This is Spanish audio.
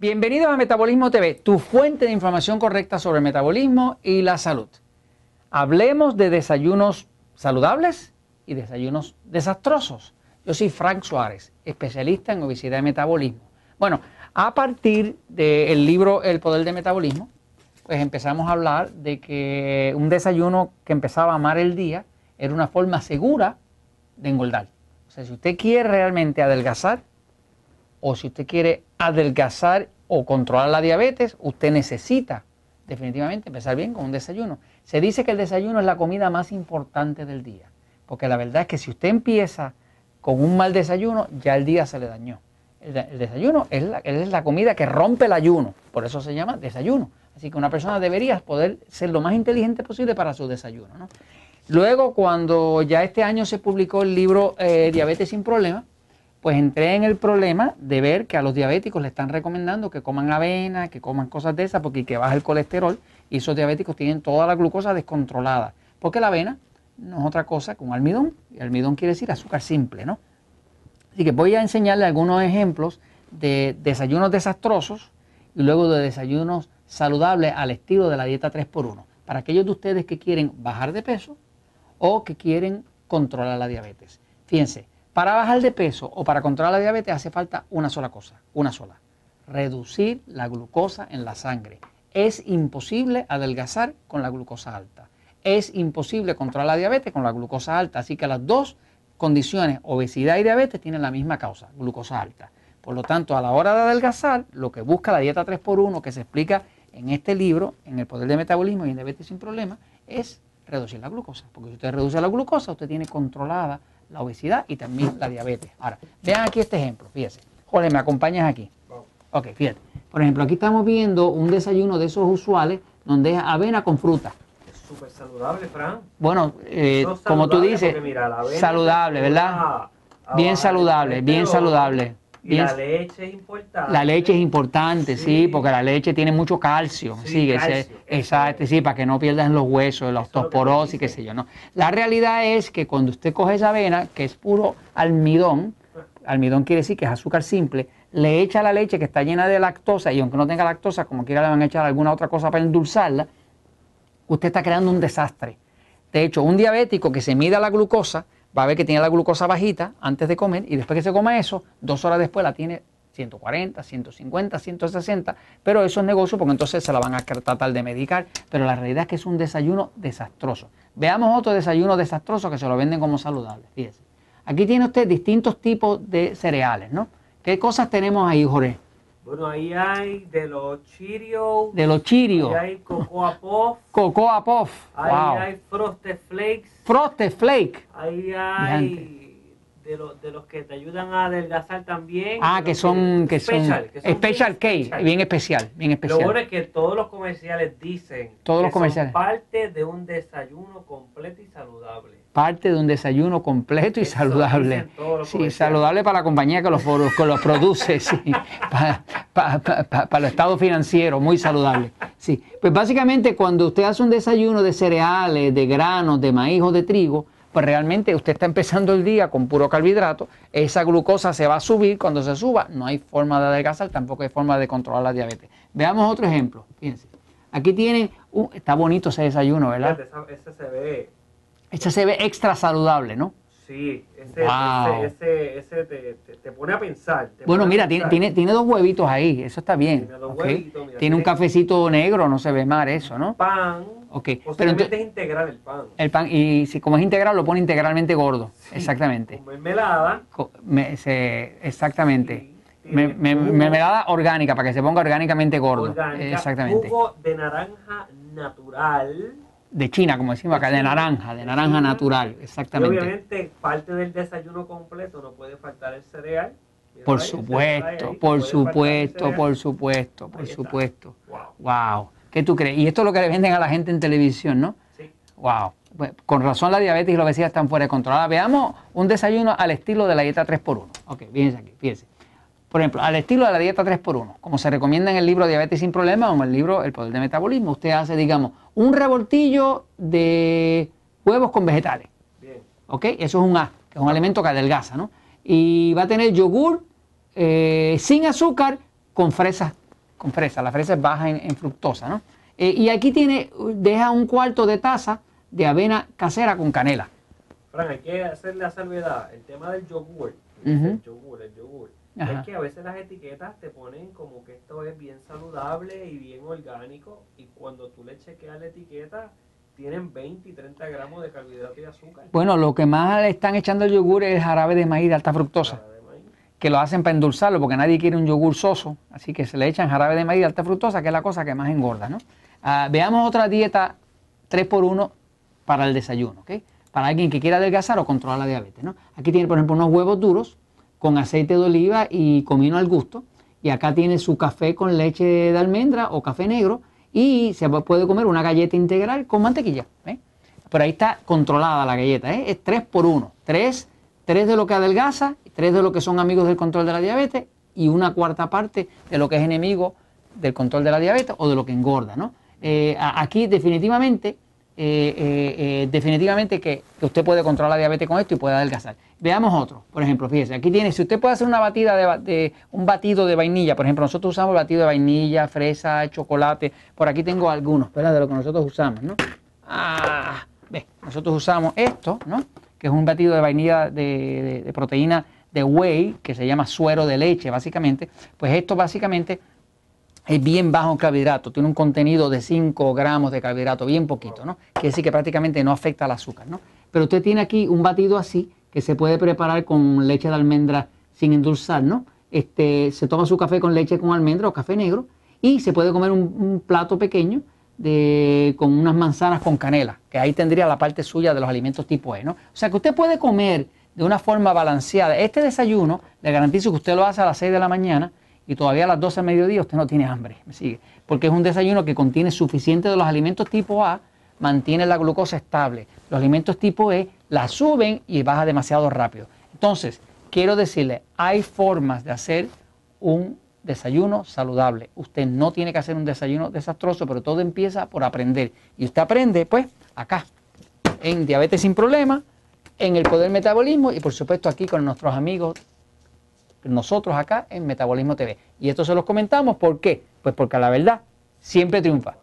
Bienvenidos a Metabolismo TV, tu fuente de información correcta sobre metabolismo y la salud. Hablemos de desayunos saludables y desayunos desastrosos. Yo soy Frank Suárez, especialista en obesidad y metabolismo. Bueno, a partir del libro El Poder del Metabolismo, pues empezamos a hablar de que un desayuno que empezaba a amar el día era una forma segura de engordar. O sea, si usted quiere realmente adelgazar, o si usted quiere adelgazar o controlar la diabetes, usted necesita definitivamente empezar bien con un desayuno. Se dice que el desayuno es la comida más importante del día, porque la verdad es que si usted empieza con un mal desayuno, ya el día se le dañó. El, desayuno es la, es la comida que rompe el ayuno, por eso se llama desayuno. Así que una persona debería poder ser lo más inteligente posible para su desayuno. Luego, cuando ya este año se publicó el libro eh, Diabetes sin Problemas, pues entré en el problema de ver que a los diabéticos le están recomendando que coman avena, que coman cosas de esas, porque que baja el colesterol y esos diabéticos tienen toda la glucosa descontrolada. Porque la avena no es otra cosa que un almidón, y almidón quiere decir azúcar simple, ¿no? Así que voy a enseñarle algunos ejemplos de desayunos desastrosos y luego de desayunos saludables al estilo de la dieta 3x1, para aquellos de ustedes que quieren bajar de peso o que quieren controlar la diabetes. Fíjense, para bajar de peso o para controlar la diabetes hace falta una sola cosa, una sola, reducir la glucosa en la sangre. Es imposible adelgazar con la glucosa alta. Es imposible controlar la diabetes con la glucosa alta. Así que las dos condiciones, obesidad y diabetes, tienen la misma causa, glucosa alta. Por lo tanto, a la hora de adelgazar, lo que busca la dieta 3x1, que se explica en este libro, en el poder de metabolismo y en diabetes sin problema, es reducir la glucosa. Porque si usted reduce la glucosa, usted tiene controlada la obesidad y también la diabetes. Ahora, vean aquí este ejemplo, fíjense. Jorge, ¿me acompañas aquí? Ok, fíjate. Por ejemplo, aquí estamos viendo un desayuno de esos usuales donde es avena con fruta. Es súper saludable, Fran. Bueno, eh, como tú dices, saludable, ¿verdad? bien saludable, bien saludable. Y la leche es importante. La leche es importante, sí, porque la leche tiene mucho calcio. Sí, exacto, sí, para que no pierdan los huesos, la osteoporosis, qué sé yo. No. La realidad es que cuando usted coge esa avena, que es puro almidón, almidón quiere decir que es azúcar simple, le echa la leche que está llena de lactosa, y aunque no tenga lactosa, como quiera le van a echar alguna otra cosa para endulzarla, usted está creando un desastre. De hecho, un diabético que se mida la glucosa, va a ver que tiene la glucosa bajita antes de comer y después que se coma eso, dos horas después la tiene 140, 150, 160, pero eso es negocio porque entonces se la van a tratar de medicar, pero la realidad es que es un desayuno desastroso. Veamos otro desayuno desastroso que se lo venden como saludable, fíjese. Aquí tiene usted distintos tipos de cereales, ¿no? ¿Qué cosas tenemos ahí, Jorge? Bueno, ahí hay de los Cheerios. De los Cheerios. Ahí hay Cocoa Puff. Cocoa Puff. Ahí hay Frosted Flakes. Frosted Flake. Ahí hay de, de, los que te ayudan a adelgazar también. Ah, que son, que special, son, special cake, bien especial, bien especial. Lo bueno es que todos los comerciales dicen todos los comerciales. son parte de un desayuno completo y saludable. Parte de un desayuno completo y saludable. Sí, saludable para la compañía que los, que los produce, sí. para, para el estado financiero, muy saludable. Sí. Pues básicamente cuando usted hace un desayuno de cereales, de granos, de maíz o de trigo, pues realmente usted está empezando el día con puro carbohidrato, esa glucosa se va a subir, cuando se suba no hay forma de adelgazar, tampoco hay forma de controlar la diabetes. Veamos otro ejemplo, fíjense. Aquí tienen, está bonito ese desayuno, ¿verdad? Ese se ve... Este se ve extra saludable, ¿no? Sí, ese, ese, te, pone a pensar. bueno, mira, Tiene, tiene, dos huevitos ahí, eso está bien. Tiene dos huevitos. tiene un cafecito negro, no se ve mal eso, ¿no? Pan. Ok. Pero entonces, es integral el pan. El pan, y si como es integral, lo pone integralmente gordo. exactamente. Con mermelada. exactamente. mermelada orgánica, para que se ponga orgánicamente gordo. Orgánica, exactamente. Jugo de naranja natural de China, como decimos acá, de naranja, de naranja natural, exactamente. Y obviamente parte del desayuno completo no puede faltar el cereal. por supuesto, por supuesto, por supuesto, por supuesto. Wow. ¿Qué tú crees? Y esto es lo que le venden a la gente en televisión, ¿no? Sí. Wow. con razón la diabetes y la obesidad están fuera de control. veamos un desayuno al estilo de la dieta 3x1. Ok, fíjense aquí, fíjense. Por ejemplo, al estilo de la dieta 3x1, como se recomienda en el libro Diabetes sin Problemas o en el libro El Poder de Metabolismo, usted hace, digamos, un revoltillo de huevos con vegetales. Bien. ¿Ok? Eso es un A, que es un alimento que adelgaza, ¿no? Y va a tener yogur eh, sin azúcar con fresas con fresa. La fresa es baja en, fructosa, ¿no? Eh, y aquí tiene, deja un cuarto de taza de avena casera con canela. Fran, hay que hacer la salvedad. El tema del yogur, el yogur, el yogur. Es que a veces las etiquetas te ponen como que esto es bien saludable y bien orgánico y cuando tú le chequeas la etiqueta tienen 20 y 30 gramos de carbohidrato y azúcar. Bueno, lo que más le están echando el yogur es el jarabe de maíz de alta fructosa. Que lo hacen para endulzarlo, porque nadie quiere un yogur soso. Así que se le echan jarabe de maíz alta fructosa, que es la cosa que más engorda. ¿no? Ah, veamos otra dieta 3x1 para el desayuno. ¿okay? Para alguien que quiera adelgazar o controlar la diabetes. ¿no? Aquí tiene, por ejemplo, unos huevos duros con aceite de oliva y comino al gusto. Y acá tiene su café con leche de almendra o café negro y se puede comer una galleta integral con mantequilla. ¿eh? Pero ahí está controlada la galleta, ¿eh? es 3 por 1. 3, de lo que adelgaza, 3 de lo que son amigos del control de la diabetes y una cuarta parte de lo que es enemigo del control de la diabetes o de lo que engorda. ¿no? Eh, aquí definitivamente eh, eh, definitivamente que, usted puede controlar la diabetes con esto y puede adelgazar. Veamos otro, por ejemplo, fíjese, aquí tiene, si usted puede hacer una batida de, un batido de vainilla, por ejemplo, nosotros usamos batido de vainilla, fresa, chocolate, por aquí tengo algunos, ¿verdad? De lo que nosotros usamos, ¿no? Ah, ve, nosotros usamos esto, ¿no? Que es un batido de vainilla de proteína de whey, que se llama suero de leche, básicamente. Pues esto básicamente es bien bajo en carbohidratos, tiene un contenido de 5 gramos de carbohidrato, bien poquito, ¿no? Quiere decir que prácticamente no afecta al azúcar, ¿no? Pero usted tiene aquí un batido así que se puede preparar con leche de almendra sin endulzar, ¿no? Este, se toma su café con leche con almendra o café negro y se puede comer un, plato pequeño de, con unas manzanas con canela, que ahí tendría la parte suya de los alimentos tipo E, ¿no? O sea que usted puede comer de una forma balanceada. Este desayuno, le garantizo que usted lo hace a las 6 de la mañana, y todavía a las 12 del mediodía usted no tiene hambre, me sigue, porque es un desayuno que contiene suficiente de los alimentos tipo A, mantiene la glucosa estable. Los alimentos tipo E la suben y baja demasiado rápido. Entonces, quiero decirle, hay formas de hacer un desayuno saludable. Usted no tiene que hacer un desayuno desastroso, pero todo empieza por aprender. Y usted aprende, pues, acá, en Diabetes sin Problema, en el Poder Metabolismo y por supuesto aquí con nuestros amigos nosotros acá en Metabolismo TV. Y esto se los comentamos, ¿por qué? Pues porque la verdad siempre triunfa.